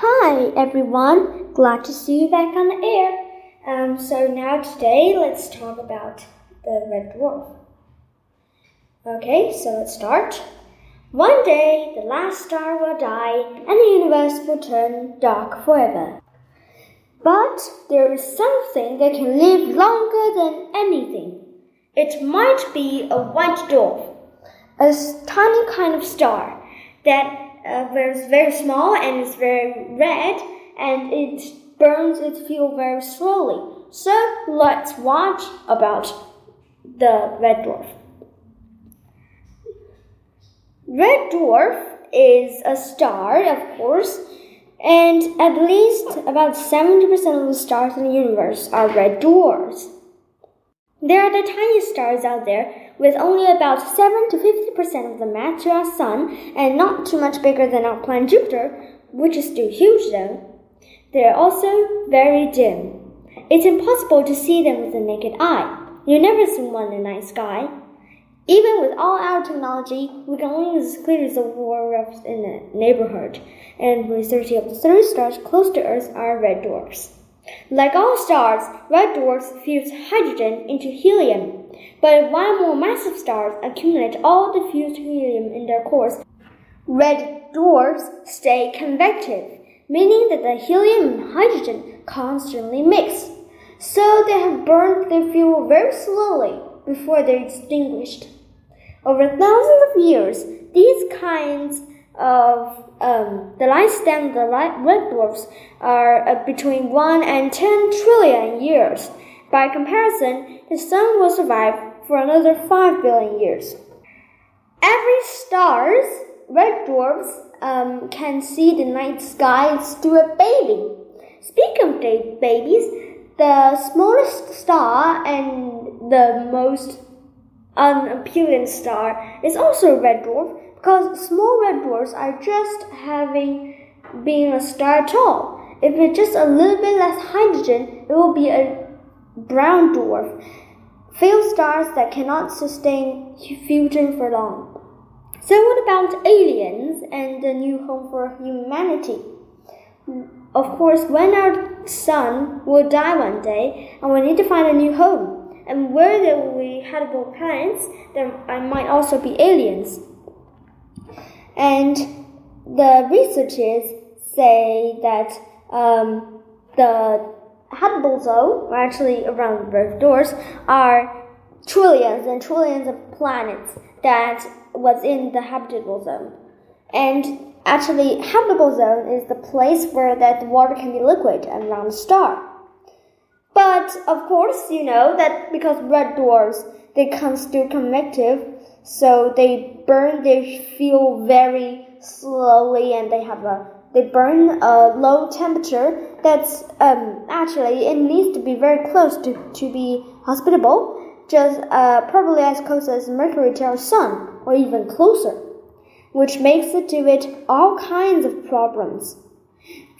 Hi everyone, glad to see you back on the air. Um, so now today let's talk about the red dwarf. Okay, so let's start. One day the last star will die and the universe will turn dark forever. But there is something that can live longer than anything. It might be a white dwarf, a tiny kind of star that uh, is very small and it's very red and it burns its fuel very slowly. So let's watch about the red dwarf. Red dwarf is a star, of course, and at least about 70% of the stars in the universe are red dwarfs. There are the tiniest stars out there, with only about 7 to 50% of the mass to our Sun, and not too much bigger than our planet Jupiter, which is still huge though. They are also very dim. It's impossible to see them with the naked eye. You never see one in the night sky. Even with all our technology, we can only use clear the rough in the neighborhood, and 30 of the 30 stars close to Earth are red dwarfs. Like all stars, red dwarfs fuse hydrogen into helium. But while more massive stars accumulate all the fused helium in their cores, red dwarfs stay convective, meaning that the helium and hydrogen constantly mix. So they have burned their fuel very slowly before they're extinguished. Over thousands of years, these kinds of um, the lifespan of the red dwarfs are uh, between 1 and 10 trillion years. By comparison, the Sun will survive for another 5 billion years. Every star's red dwarfs um, can see the night sky through a baby. Speaking of babies, the smallest star and the most unappealing star is also a red dwarf because small red dwarfs are just having being a star at all. If it's just a little bit less hydrogen, it will be a brown dwarf. Failed stars that cannot sustain fusion for long. So what about aliens and a new home for humanity? Of course, when our sun will die one day, and we need to find a new home. And where there will be habitable planets, there might also be aliens. And the researchers say that um, the habitable zone, or actually around the doors, are trillions and trillions of planets that was in the habitable zone. And actually, habitable zone is the place where that water can be liquid around a star. But of course, you know that because red dwarfs they come still convective, so they burn their fuel very slowly and they have a they burn a low temperature that's um, actually it needs to be very close to, to be hospitable just uh, probably as close as mercury to our sun or even closer which makes it to it all kinds of problems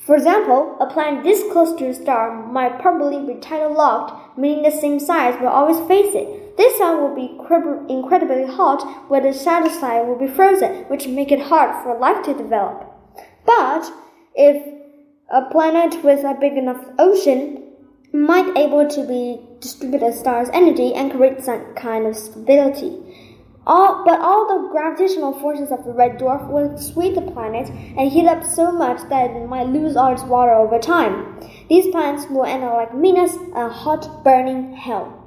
for example, a planet this close to a star might probably be tidal locked, meaning the same size will always face it. This side will be incredibly hot, where the shadow side will be frozen, which make it hard for life to develop. But if a planet with a big enough ocean might able to be distribute a star's energy and create some kind of stability. All, but all the gravitational forces of the red dwarf will sweep the planet and heat up so much that it might lose all its water over time. These planets will end up like Venus, a hot, burning hell.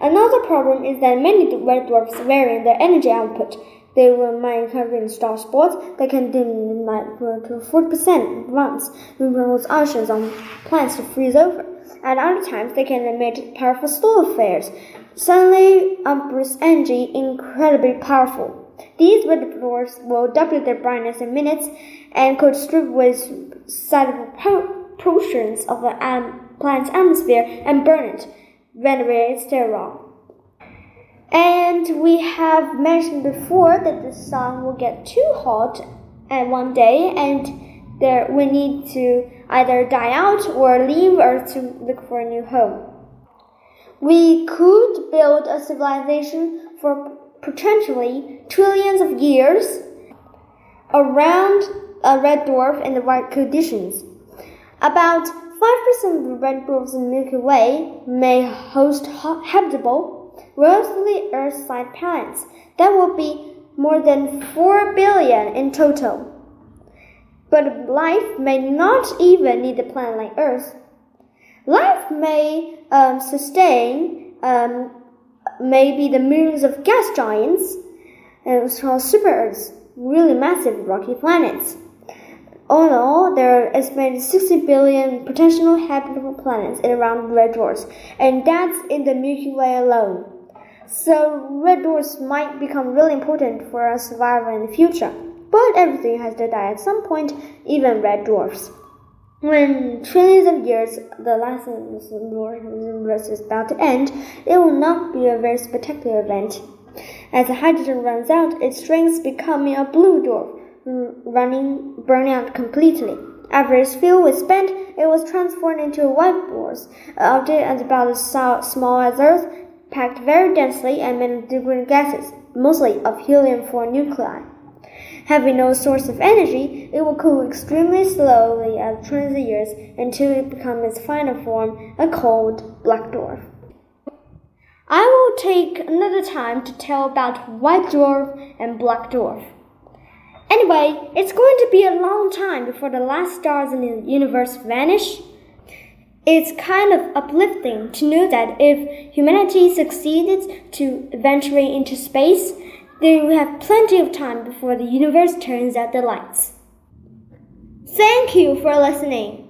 Another problem is that many red dwarfs vary in their energy output. They will might in star spots that can dim light to 40% once, those oceans on planets to freeze over. At other times, they can emit powerful solar flares, Suddenly, Umbris energy incredibly powerful. These red dwarfs will double their brightness in minutes and could strip with sizable portions of the planet's atmosphere and burn it, rendering it sterile. And we have mentioned before that the sun will get too hot at one day and there we need to either die out or leave Earth to look for a new home. We could build a civilization for potentially trillions of years around a red dwarf in the right conditions. About 5% of the red dwarfs in the Milky Way may host habitable, relatively Earth-sized planets. That will be more than 4 billion in total. But life may not even need a planet like Earth. Life may um, sustain um, maybe the moons of gas giants and called super Earths, really massive rocky planets. All in all, there are estimated 60 billion potential habitable planets in around red dwarfs, and that's in the Milky Way alone. So red dwarfs might become really important for our survival in the future. But everything has to die at some point, even red dwarfs. When trillions of years the last universe is about to end, it will not be a very spectacular event. As the hydrogen runs out, its strength becoming a blue dwarf, running, burning out completely. After its fuel was spent, it was transformed into a white dwarf, object and about as small as Earth, packed very densely and made of different gases, mostly of helium-4 nuclei. Having no source of energy, it will cool extremely slowly at trillions of years until it becomes its final form, a cold black dwarf. I will take another time to tell about white dwarf and black dwarf. Anyway, it's going to be a long time before the last stars in the universe vanish. It's kind of uplifting to know that if humanity succeeded to venture into space, then we have plenty of time before the universe turns out the lights. Thank you for listening.